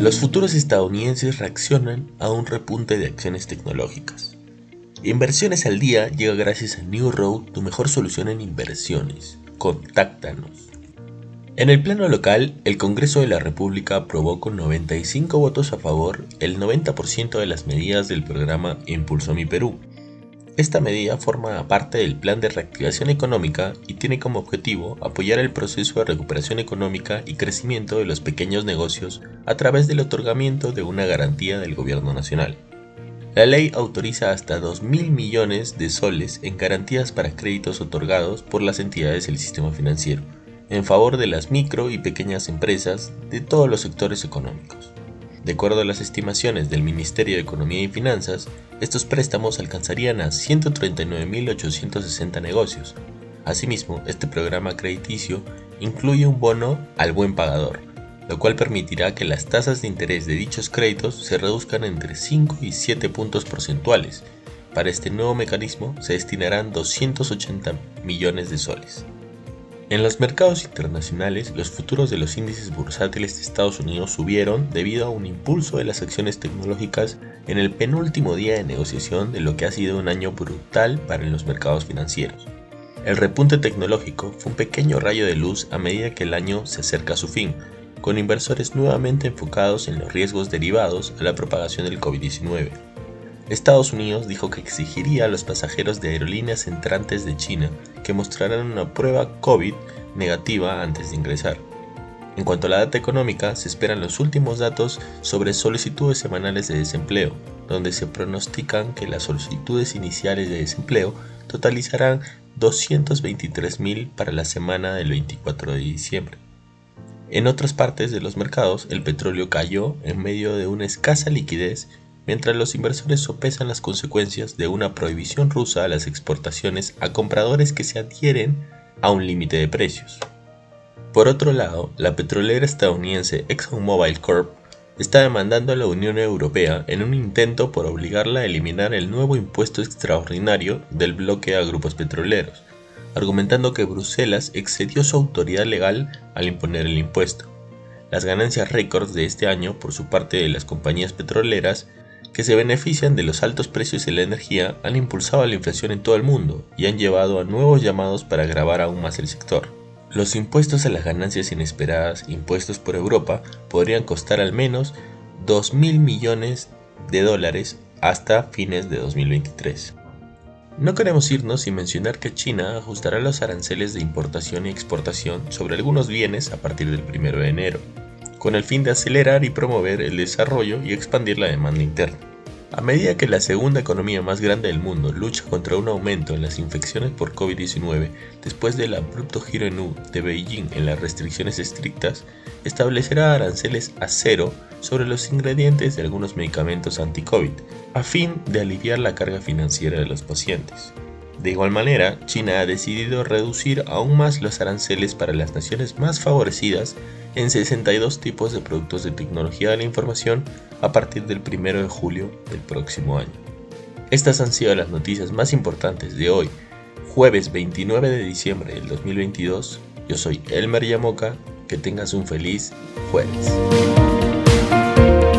Los futuros estadounidenses reaccionan a un repunte de acciones tecnológicas. Inversiones al día llega gracias a New Road, tu mejor solución en inversiones. Contáctanos. En el plano local, el Congreso de la República aprobó con 95 votos a favor el 90% de las medidas del programa Impulso Mi Perú. Esta medida forma parte del Plan de Reactivación Económica y tiene como objetivo apoyar el proceso de recuperación económica y crecimiento de los pequeños negocios a través del otorgamiento de una garantía del Gobierno Nacional. La ley autoriza hasta 2 mil millones de soles en garantías para créditos otorgados por las entidades del sistema financiero en favor de las micro y pequeñas empresas de todos los sectores económicos. De acuerdo a las estimaciones del Ministerio de Economía y Finanzas, estos préstamos alcanzarían a 139.860 negocios. Asimismo, este programa crediticio incluye un bono al buen pagador, lo cual permitirá que las tasas de interés de dichos créditos se reduzcan entre 5 y 7 puntos porcentuales. Para este nuevo mecanismo se destinarán 280 millones de soles. En los mercados internacionales, los futuros de los índices bursátiles de Estados Unidos subieron debido a un impulso de las acciones tecnológicas en el penúltimo día de negociación de lo que ha sido un año brutal para los mercados financieros. El repunte tecnológico fue un pequeño rayo de luz a medida que el año se acerca a su fin, con inversores nuevamente enfocados en los riesgos derivados a la propagación del COVID-19. Estados Unidos dijo que exigiría a los pasajeros de aerolíneas entrantes de China que mostraran una prueba COVID negativa antes de ingresar. En cuanto a la data económica, se esperan los últimos datos sobre solicitudes semanales de desempleo, donde se pronostican que las solicitudes iniciales de desempleo totalizarán 223.000 para la semana del 24 de diciembre. En otras partes de los mercados, el petróleo cayó en medio de una escasa liquidez mientras los inversores sopesan las consecuencias de una prohibición rusa a las exportaciones a compradores que se adhieren a un límite de precios. Por otro lado, la petrolera estadounidense ExxonMobil Corp está demandando a la Unión Europea en un intento por obligarla a eliminar el nuevo impuesto extraordinario del bloque a grupos petroleros, argumentando que Bruselas excedió su autoridad legal al imponer el impuesto. Las ganancias récords de este año por su parte de las compañías petroleras que se benefician de los altos precios de la energía han impulsado la inflación en todo el mundo y han llevado a nuevos llamados para agravar aún más el sector. Los impuestos a las ganancias inesperadas impuestos por Europa podrían costar al menos 2 mil millones de dólares hasta fines de 2023. No queremos irnos sin mencionar que China ajustará los aranceles de importación y exportación sobre algunos bienes a partir del 1 de enero con el fin de acelerar y promover el desarrollo y expandir la demanda interna. A medida que la segunda economía más grande del mundo lucha contra un aumento en las infecciones por COVID-19 después del abrupto giro en U de Beijing en las restricciones estrictas, establecerá aranceles a cero sobre los ingredientes de algunos medicamentos anti-COVID, a fin de aliviar la carga financiera de los pacientes. De igual manera, China ha decidido reducir aún más los aranceles para las naciones más favorecidas en 62 tipos de productos de tecnología de la información a partir del 1 de julio del próximo año. Estas han sido las noticias más importantes de hoy, jueves 29 de diciembre del 2022. Yo soy Elmer Yamoca, que tengas un feliz jueves.